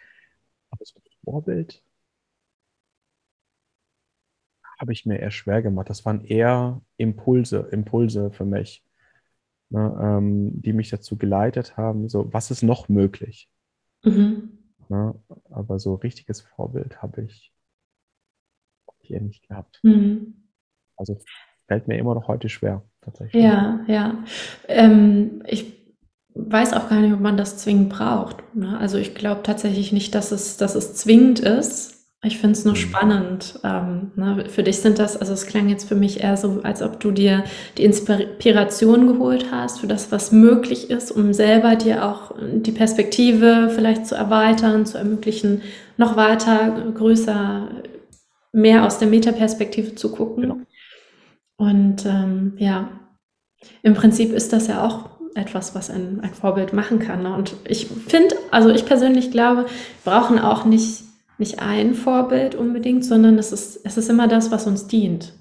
Aber so ein Vorbild habe ich mir eher schwer gemacht. Das waren eher Impulse, Impulse für mich, ne, ähm, die mich dazu geleitet haben, so, was ist noch möglich? Mhm. Ne? Aber so richtiges Vorbild habe ich hier nicht gehabt. Mhm. Also fällt mir immer noch heute schwer, tatsächlich. Ja, ja. Ähm, ich weiß auch gar nicht, ob man das zwingend braucht. Ne? Also ich glaube tatsächlich nicht, dass es, dass es zwingend ist. Ich finde es nur mhm. spannend. Ähm, ne? Für dich sind das, also es klang jetzt für mich eher so, als ob du dir die Inspiration geholt hast für das, was möglich ist, um selber dir auch die Perspektive vielleicht zu erweitern, zu ermöglichen, noch weiter, größer, mehr aus der Metaperspektive zu gucken. Genau. Und ähm, ja, im Prinzip ist das ja auch etwas, was ein, ein Vorbild machen kann. Ne? Und ich finde, also ich persönlich glaube, wir brauchen auch nicht nicht ein Vorbild unbedingt, sondern es ist, es ist immer das, was uns dient.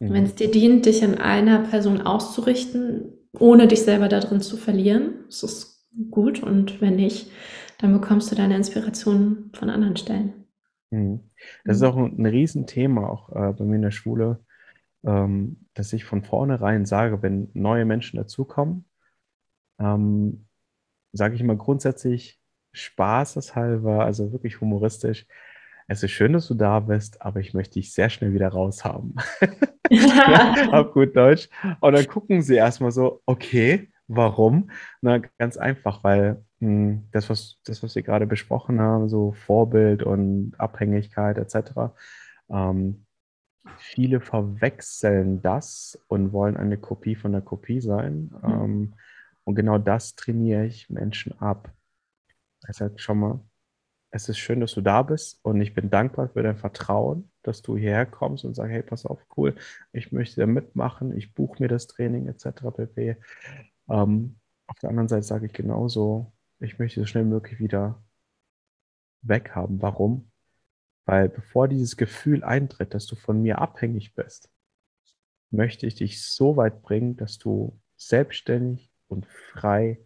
Mhm. Wenn es dir dient, dich in einer Person auszurichten, ohne dich selber darin zu verlieren, ist es gut. Und wenn nicht, dann bekommst du deine Inspiration von anderen Stellen. Mhm. Das ist auch ein, ein Riesenthema, auch äh, bei mir in der Schule, ähm, dass ich von vornherein sage, wenn neue Menschen dazukommen, ähm, sage ich immer grundsätzlich, spaßeshalber, also wirklich humoristisch. Es ist schön, dass du da bist, aber ich möchte dich sehr schnell wieder raushaben. ja, [LAUGHS] auf gut Deutsch. Und dann gucken sie erstmal so, okay, warum? Na, ganz einfach, weil mh, hm, das, was, das, was wir gerade besprochen haben, so Vorbild und Abhängigkeit etc., ähm, viele verwechseln das und wollen eine Kopie von der Kopie sein. Mhm. Ähm, und genau das trainiere ich Menschen ab. Er sagt, schau mal, es ist schön, dass du da bist und ich bin dankbar für dein Vertrauen, dass du hierher kommst und sagst, hey, pass auf, cool, ich möchte da mitmachen, ich buche mir das Training etc. pp. Ähm, auf der anderen Seite sage ich genauso, ich möchte so schnell wie möglich wieder weghaben. Warum? Weil bevor dieses Gefühl eintritt, dass du von mir abhängig bist, möchte ich dich so weit bringen, dass du selbstständig und frei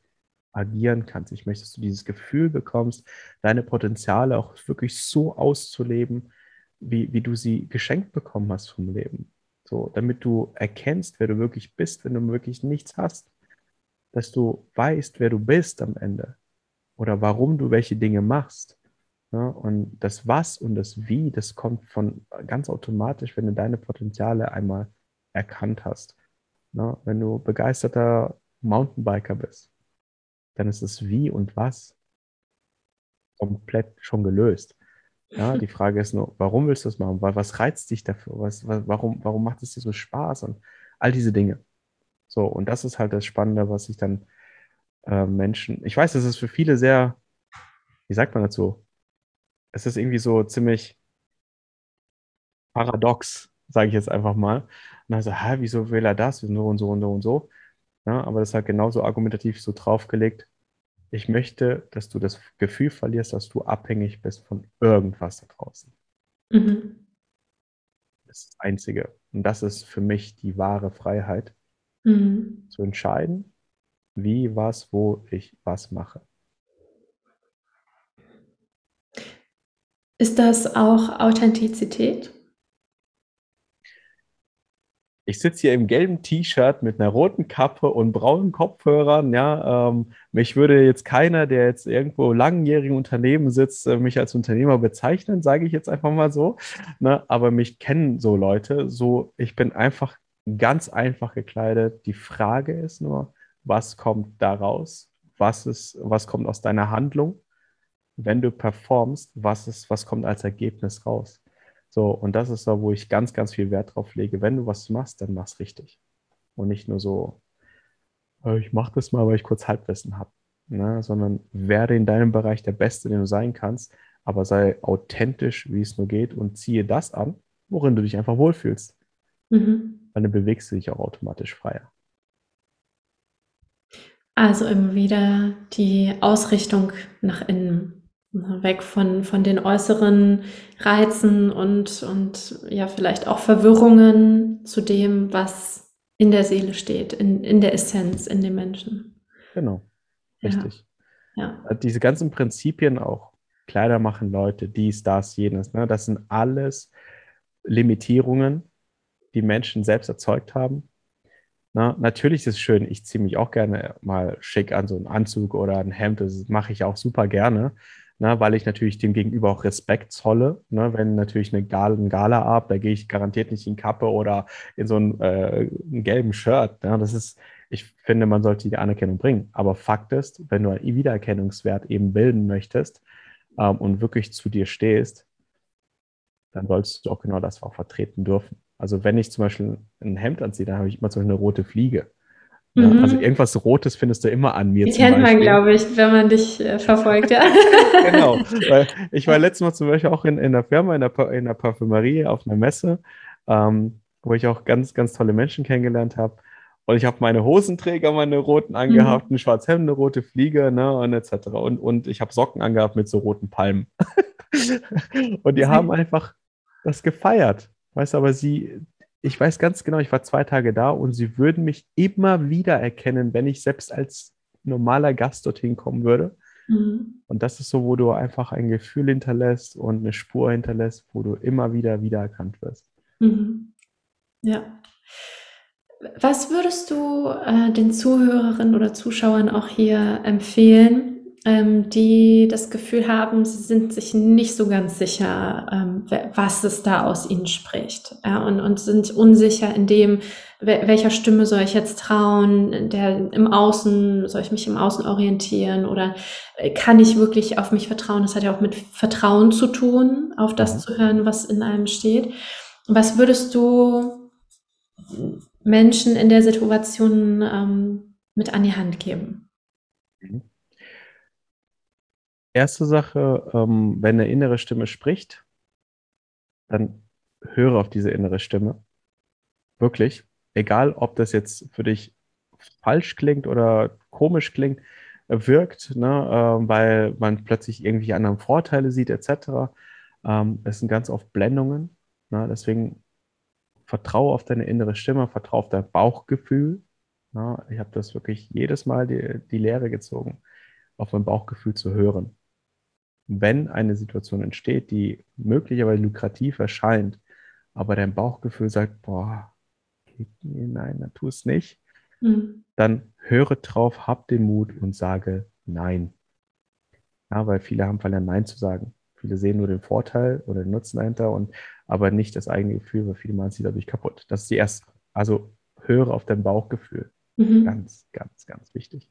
agieren kannst. Ich möchte, dass du dieses Gefühl bekommst, deine Potenziale auch wirklich so auszuleben, wie, wie du sie geschenkt bekommen hast vom Leben. So, damit du erkennst, wer du wirklich bist, wenn du wirklich nichts hast. Dass du weißt, wer du bist am Ende. Oder warum du welche Dinge machst. Ja, und das Was und das Wie, das kommt von ganz automatisch, wenn du deine Potenziale einmal erkannt hast. Ja, wenn du begeisterter Mountainbiker bist, dann ist es Wie und Was komplett schon gelöst. Ja, die [LAUGHS] Frage ist nur, warum willst du das machen? Was reizt dich dafür? Was, was, warum, warum macht es dir so Spaß? Und all diese Dinge. So, und das ist halt das Spannende, was sich dann äh, Menschen, ich weiß, das ist für viele sehr, wie sagt man dazu? Es ist irgendwie so ziemlich paradox, sage ich jetzt einfach mal. Und dann so, hä, wieso will er das? Und so und so und so und so. Ja, aber das ist halt genauso argumentativ so draufgelegt. Ich möchte, dass du das Gefühl verlierst, dass du abhängig bist von irgendwas da draußen. Mhm. Das ist das Einzige. Und das ist für mich die wahre Freiheit, mhm. zu entscheiden, wie, was, wo ich was mache. Ist das auch Authentizität? Ich sitze hier im gelben T-Shirt mit einer roten Kappe und braunen Kopfhörern. Ja, ähm, mich würde jetzt keiner, der jetzt irgendwo langjährigen Unternehmen sitzt, äh, mich als Unternehmer bezeichnen, sage ich jetzt einfach mal so. Ne? Aber mich kennen so Leute. So, ich bin einfach ganz einfach gekleidet. Die Frage ist nur, was kommt daraus? Was ist, was kommt aus deiner Handlung? Wenn du performst, was ist, was kommt als Ergebnis raus? So, und das ist so, wo ich ganz, ganz viel Wert drauf lege. Wenn du was machst, dann mach's richtig. Und nicht nur so, äh, ich mache das mal, weil ich kurz Halbwissen habe. Ne? Sondern werde in deinem Bereich der Beste, den du sein kannst, aber sei authentisch, wie es nur geht und ziehe das an, worin du dich einfach wohlfühlst. Mhm. Dann bewegst du dich auch automatisch freier. Also immer wieder die Ausrichtung nach innen Weg von, von den äußeren Reizen und, und ja, vielleicht auch Verwirrungen zu dem, was in der Seele steht, in, in der Essenz, in dem Menschen. Genau, richtig. Ja. ja. Äh, diese ganzen Prinzipien auch, Kleider machen Leute, dies, das, jenes, ne? das sind alles Limitierungen, die Menschen selbst erzeugt haben. Na, natürlich ist es schön, ich ziehe mich auch gerne mal schick an, so einen Anzug oder ein Hemd, das mache ich auch super gerne ne, weil ich natürlich dem Gegenüber auch Respekt zolle. Ne, wenn natürlich eine Gala, ein Gala ab, da gehe ich garantiert nicht in Kappe oder in so einen, äh, einen gelben Shirt. Ne, das ist, ich finde, man sollte die Anerkennung bringen. Aber Fakt ist, wenn du einen Wiedererkennungswert eben bilden möchtest ähm, und wirklich zu dir stehst, dann solltest du auch genau das auch vertreten dürfen. Also wenn ich zum Beispiel ein Hemd anziehe, dann habe ich immer so eine rote Fliege. Ja, mhm. Also irgendwas Rotes findest du immer an mir. Die kennt Beispiel. man, glaube ich, wenn man dich äh, verfolgt, ja. [LAUGHS] genau. Weil ich war letztes Mal zum Beispiel auch in, in der Firma, in der, in der Parfümerie auf einer Messe, ähm, wo ich auch ganz, ganz tolle Menschen kennengelernt habe. Und ich habe meine Hosenträger, meine roten angehabt, mhm. ein schwarzes Hemd, eine rote Fliege, ne, und etc. Und, und ich habe Socken angehabt mit so roten Palmen. [LAUGHS] und die haben einfach das gefeiert. Weißt du, aber sie, ich weiß ganz genau, ich war zwei Tage da und sie würden mich immer wieder erkennen, wenn ich selbst als normaler Gast dorthin kommen würde. Mhm. Und das ist so, wo du einfach ein Gefühl hinterlässt und eine Spur hinterlässt, wo du immer wieder wiedererkannt wirst. Mhm. Ja. Was würdest du äh, den Zuhörerinnen oder Zuschauern auch hier empfehlen, ähm, die das Gefühl haben, sie sind sich nicht so ganz sicher, ähm, was es da aus ihnen spricht. Ja, und, und sind unsicher in dem, welcher Stimme soll ich jetzt trauen, der im Außen, soll ich mich im Außen orientieren oder äh, kann ich wirklich auf mich vertrauen? Das hat ja auch mit Vertrauen zu tun, auf das mhm. zu hören, was in einem steht. Was würdest du Menschen in der Situation ähm, mit an die Hand geben? Mhm. Erste Sache, ähm, wenn eine innere Stimme spricht, dann höre auf diese innere Stimme. Wirklich. Egal, ob das jetzt für dich falsch klingt oder komisch klingt, wirkt, ne, äh, weil man plötzlich irgendwelche anderen Vorteile sieht, etc. Ähm, es sind ganz oft Blendungen. Ne, deswegen vertraue auf deine innere Stimme, vertraue auf dein Bauchgefühl. Ne, ich habe das wirklich jedes Mal die, die Lehre gezogen, auf mein Bauchgefühl zu hören. Wenn eine Situation entsteht, die möglicherweise lukrativ erscheint, aber dein Bauchgefühl sagt, boah, nein, dann tu es nicht, mhm. dann höre drauf, hab den Mut und sage Nein. Ja, weil viele haben verlernt, Nein zu sagen. Viele sehen nur den Vorteil oder den Nutzen dahinter und aber nicht das eigene Gefühl, weil viele machen sie dadurch kaputt. Das ist die erste. Also höre auf dein Bauchgefühl. Mhm. Ganz, ganz, ganz wichtig.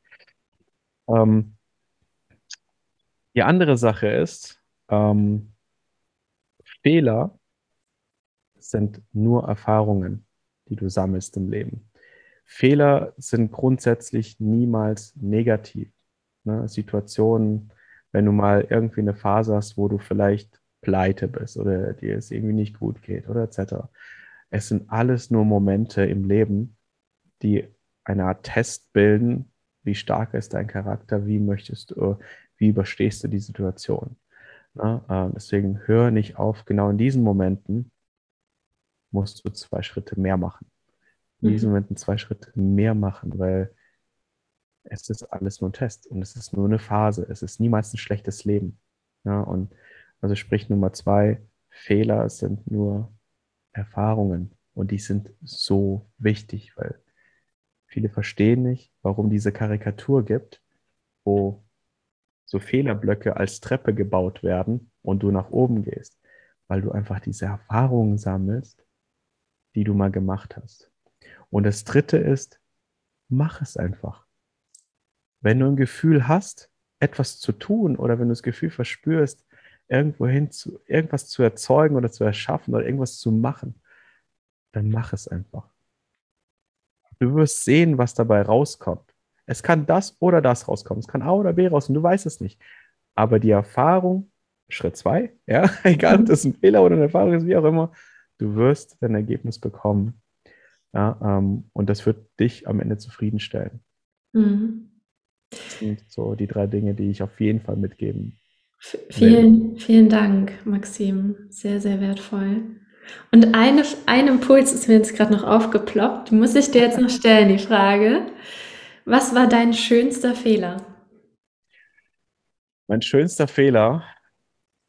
Ähm, die andere Sache ist, ähm, Fehler sind nur Erfahrungen, die du sammelst im Leben. Fehler sind grundsätzlich niemals negativ. Ne? Situationen, wenn du mal irgendwie eine Phase hast, wo du vielleicht pleite bist oder dir es irgendwie nicht gut geht oder etc. Es sind alles nur Momente im Leben, die eine Art Test bilden, wie stark ist dein Charakter, wie möchtest du, wie überstehst du die Situation. Ne? Äh, deswegen hör nicht auf, genau in diesen Momenten musst du zwei Schritte mehr machen in mhm. Moment zwei Schritte mehr machen, weil es ist alles nur ein Test und es ist nur eine Phase. Es ist niemals ein schlechtes Leben. Ja, und also sprich Nummer zwei, Fehler sind nur Erfahrungen und die sind so wichtig, weil viele verstehen nicht, warum diese Karikatur gibt, wo so Fehlerblöcke als Treppe gebaut werden und du nach oben gehst, weil du einfach diese Erfahrungen sammelst, die du mal gemacht hast. Und das dritte ist, mach es einfach. Wenn du ein Gefühl hast, etwas zu tun oder wenn du das Gefühl verspürst, irgendwohin zu, irgendwas zu erzeugen oder zu erschaffen oder irgendwas zu machen, dann mach es einfach. Du wirst sehen, was dabei rauskommt. Es kann das oder das rauskommen. Es kann A oder B rauskommen. Du weißt es nicht. Aber die Erfahrung, Schritt zwei, ja, [LAUGHS] egal ob das ein Fehler oder eine Erfahrung ist, wie auch immer, du wirst dein Ergebnis bekommen. Ja, ähm, und das wird dich am Ende zufriedenstellen. Mhm. Das sind so die drei Dinge, die ich auf jeden Fall mitgeben will. Vielen, vielen Dank, Maxim. Sehr, sehr wertvoll. Und eine, ein Impuls ist mir jetzt gerade noch aufgeploppt. Muss ich dir jetzt noch stellen, die Frage. Was war dein schönster Fehler? Mein schönster Fehler,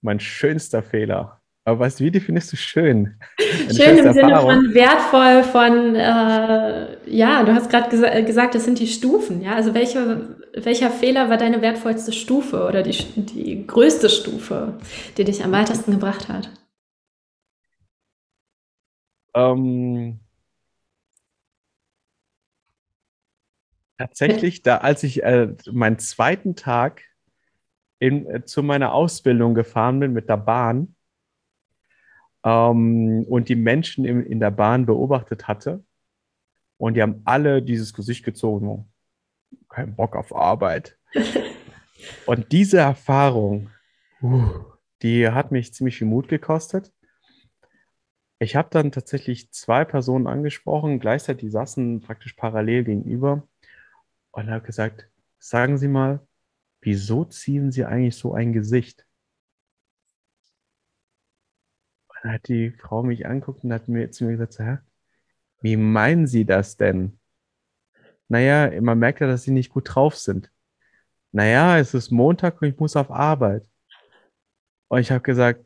mein schönster Fehler aber was, wie definierst du schön? schön im Sinne von wertvoll, von, äh, ja, du hast gerade gesa gesagt, das sind die Stufen, ja. Also welche, welcher Fehler war deine wertvollste Stufe oder die, die größte Stufe, die dich am weitesten gebracht hat? Ähm, tatsächlich, da als ich äh, meinen zweiten Tag in, äh, zu meiner Ausbildung gefahren bin mit der Bahn, ähm, und die Menschen in, in der Bahn beobachtet hatte. Und die haben alle dieses Gesicht gezogen. Kein Bock auf Arbeit. [LAUGHS] und diese Erfahrung, die hat mich ziemlich viel Mut gekostet. Ich habe dann tatsächlich zwei Personen angesprochen, gleichzeitig die saßen praktisch parallel gegenüber und habe gesagt, sagen Sie mal, wieso ziehen Sie eigentlich so ein Gesicht? dann hat die Frau mich anguckt und hat mir zu mir gesagt, Hä, wie meinen Sie das denn? Naja, man merkt ja, dass Sie nicht gut drauf sind. Naja, es ist Montag und ich muss auf Arbeit. Und ich habe gesagt,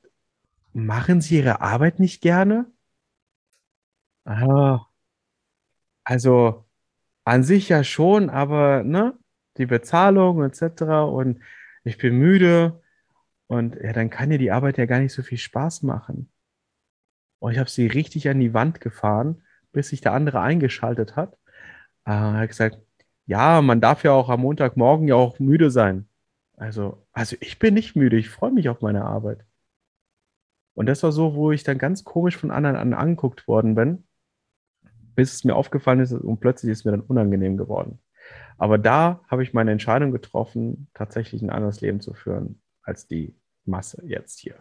machen Sie Ihre Arbeit nicht gerne? Ah, also an sich ja schon, aber ne, die Bezahlung etc. Und ich bin müde und ja, dann kann dir die Arbeit ja gar nicht so viel Spaß machen. Und ich habe sie richtig an die Wand gefahren, bis sich der andere eingeschaltet hat. Äh, hat gesagt, ja, man darf ja auch am Montagmorgen ja auch müde sein. Also, also ich bin nicht müde, ich freue mich auf meine Arbeit. Und das war so, wo ich dann ganz komisch von anderen an angeguckt worden bin, bis es mir aufgefallen ist und plötzlich ist mir dann unangenehm geworden. Aber da habe ich meine Entscheidung getroffen, tatsächlich ein anderes Leben zu führen als die Masse jetzt hier.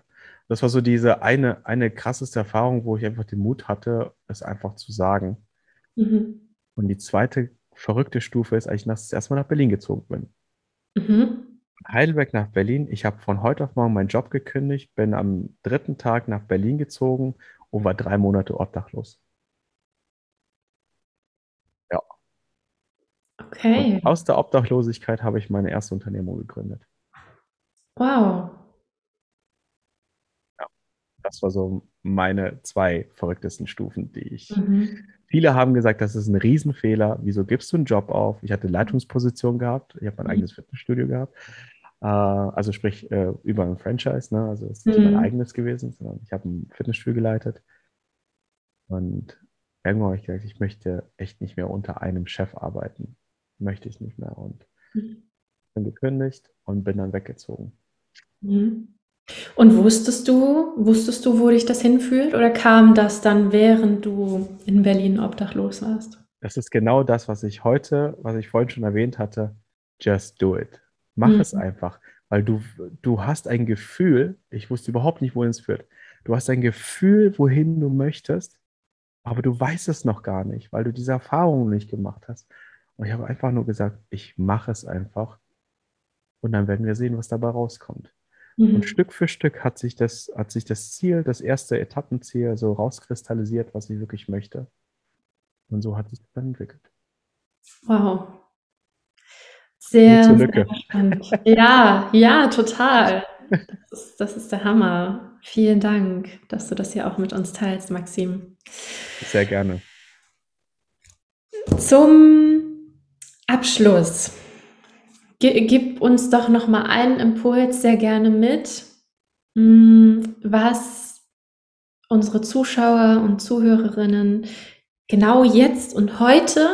Das war so diese eine, eine krasseste Erfahrung, wo ich einfach den Mut hatte, es einfach zu sagen. Mhm. Und die zweite verrückte Stufe ist eigentlich, dass ich erstmal nach Berlin gezogen bin. Mhm. Heidelberg nach Berlin. Ich habe von heute auf morgen meinen Job gekündigt, bin am dritten Tag nach Berlin gezogen und war drei Monate obdachlos. Okay. Und aus der Obdachlosigkeit habe ich meine erste Unternehmung gegründet. Wow. Ja, das war so meine zwei verrücktesten Stufen, die ich. Mhm. Viele haben gesagt, das ist ein Riesenfehler. Wieso gibst du einen Job auf? Ich hatte Leitungsposition gehabt. Ich habe mein mhm. eigenes Fitnessstudio gehabt. Äh, also sprich äh, über ein Franchise. Ne? Also es ist nicht mhm. mein eigenes gewesen, sondern ich habe ein Fitnessstudio geleitet. Und irgendwann habe ich gesagt, ich möchte echt nicht mehr unter einem Chef arbeiten. Möchte ich nicht mehr. Und mhm. bin gekündigt und bin dann weggezogen. Mhm. Und wusstest du, wusstest du, wo dich das hinführt? Oder kam das dann, während du in Berlin obdachlos warst? Das ist genau das, was ich heute, was ich vorhin schon erwähnt hatte. Just do it. Mach mhm. es einfach. Weil du, du hast ein Gefühl, ich wusste überhaupt nicht, wohin es führt. Du hast ein Gefühl, wohin du möchtest, aber du weißt es noch gar nicht, weil du diese Erfahrungen nicht gemacht hast. Und ich habe einfach nur gesagt, ich mache es einfach. Und dann werden wir sehen, was dabei rauskommt. Mhm. Und Stück für Stück hat sich, das, hat sich das Ziel, das erste Etappenziel so rauskristallisiert, was ich wirklich möchte. Und so hat sich das dann entwickelt. Wow. Sehr, sehr spannend. Ja, ja, total. Das ist, das ist der Hammer. Vielen Dank, dass du das hier auch mit uns teilst, Maxim. Sehr gerne. Zum Abschluss Gib uns doch noch mal einen Impuls sehr gerne mit, mm, was unsere Zuschauer und Zuhörerinnen genau jetzt und heute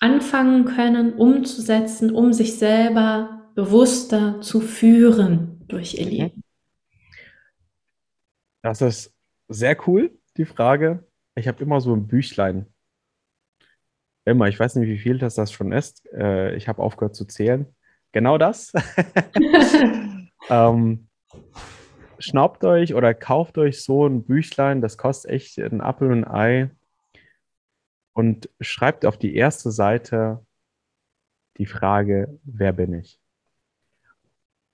anfangen können, umzusetzen, um sich selber bewusster zu führen durch ihr. Leben. Das ist sehr cool, die Frage. Ich habe immer so ein Büchlein Immer, ich weiß nicht, wie viel das, das schon ist. Äh, ich habe aufgehört zu zählen. Genau das. [LAUGHS] ähm, schnaubt euch oder kauft euch so ein Büchlein, das kostet echt ein Apfel und ein Ei. Und schreibt auf die erste Seite die Frage, wer bin ich?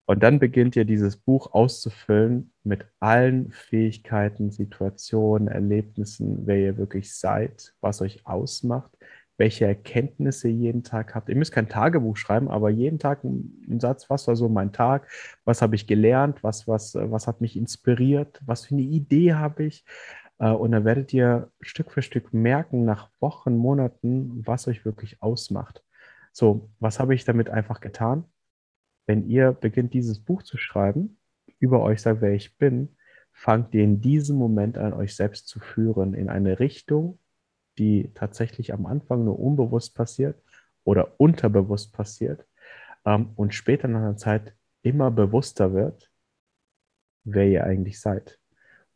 Und dann beginnt ihr dieses Buch auszufüllen mit allen Fähigkeiten, Situationen, Erlebnissen, wer ihr wirklich seid, was euch ausmacht, welche Erkenntnisse ihr jeden Tag habt. Ihr müsst kein Tagebuch schreiben, aber jeden Tag einen Satz, was war so mein Tag, was habe ich gelernt, was, was, was hat mich inspiriert, was für eine Idee habe ich. Äh, und dann werdet ihr Stück für Stück merken, nach Wochen, Monaten, was euch wirklich ausmacht. So, was habe ich damit einfach getan? Wenn ihr beginnt, dieses Buch zu schreiben, über euch sagt, wer ich bin, fangt ihr in diesem Moment an, euch selbst zu führen in eine Richtung, die tatsächlich am Anfang nur unbewusst passiert oder unterbewusst passiert ähm, und später nach einer Zeit immer bewusster wird, wer ihr eigentlich seid.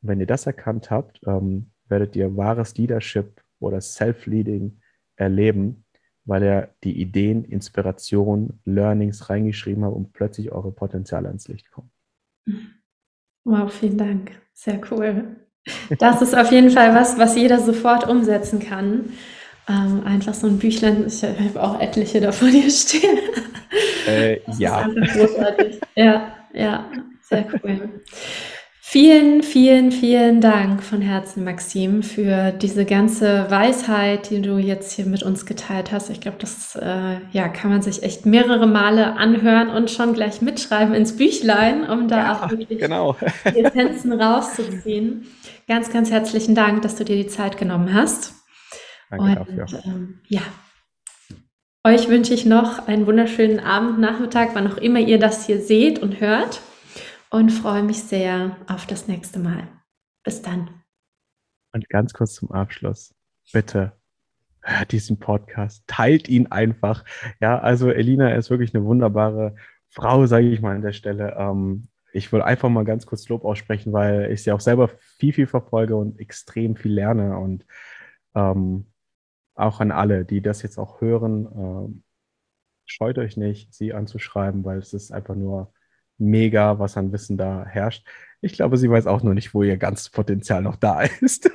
Und wenn ihr das erkannt habt, ähm, werdet ihr wahres Leadership oder Self-Leading erleben, weil ihr die Ideen, Inspiration, Learnings reingeschrieben habt und plötzlich eure Potenziale ans Licht kommen. Wow, vielen Dank. Sehr cool. Das ist auf jeden Fall was, was jeder sofort umsetzen kann. Ähm, einfach so ein Büchlein, ich habe auch etliche davon hier stehen. Äh, ja. Ja, ja, sehr cool. Vielen, vielen, vielen Dank von Herzen, Maxim, für diese ganze Weisheit, die du jetzt hier mit uns geteilt hast. Ich glaube, das äh, ja, kann man sich echt mehrere Male anhören und schon gleich mitschreiben ins Büchlein, um da ja, auch wirklich genau. die Essenzen rauszuziehen. Ganz, ganz herzlichen Dank, dass du dir die Zeit genommen hast. Danke und, dafür. Ähm, ja, euch wünsche ich noch einen wunderschönen Abend, Nachmittag, wann auch immer ihr das hier seht und hört und freue mich sehr auf das nächste Mal. Bis dann. Und ganz kurz zum Abschluss. Bitte hört diesen Podcast, teilt ihn einfach. Ja, also Elina ist wirklich eine wunderbare Frau, sage ich mal an der Stelle. Ähm, ich will einfach mal ganz kurz Lob aussprechen, weil ich sie auch selber viel, viel verfolge und extrem viel lerne. Und ähm, auch an alle, die das jetzt auch hören, ähm, scheut euch nicht, sie anzuschreiben, weil es ist einfach nur mega, was an Wissen da herrscht. Ich glaube, sie weiß auch noch nicht, wo ihr ganzes Potenzial noch da [LAUGHS] ist.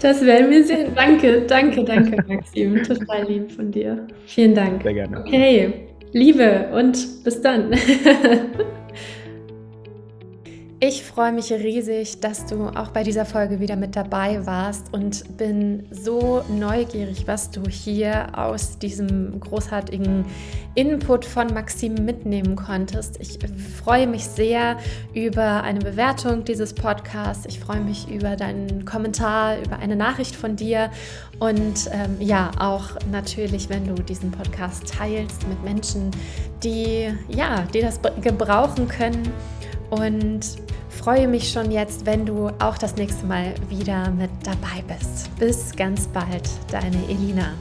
Das werden wir sehen. Danke, danke, danke, Maxim. Total lieb von dir. Vielen Dank. Sehr gerne. Okay, Liebe und bis dann. [LAUGHS] Ich freue mich riesig, dass du auch bei dieser Folge wieder mit dabei warst und bin so neugierig, was du hier aus diesem großartigen Input von Maxim mitnehmen konntest. Ich freue mich sehr über eine Bewertung dieses Podcasts. Ich freue mich über deinen Kommentar, über eine Nachricht von dir und ähm, ja, auch natürlich, wenn du diesen Podcast teilst mit Menschen, die ja, die das gebrauchen können und freue mich schon jetzt, wenn du auch das nächste Mal wieder mit dabei bist. Bis ganz bald, deine Elina.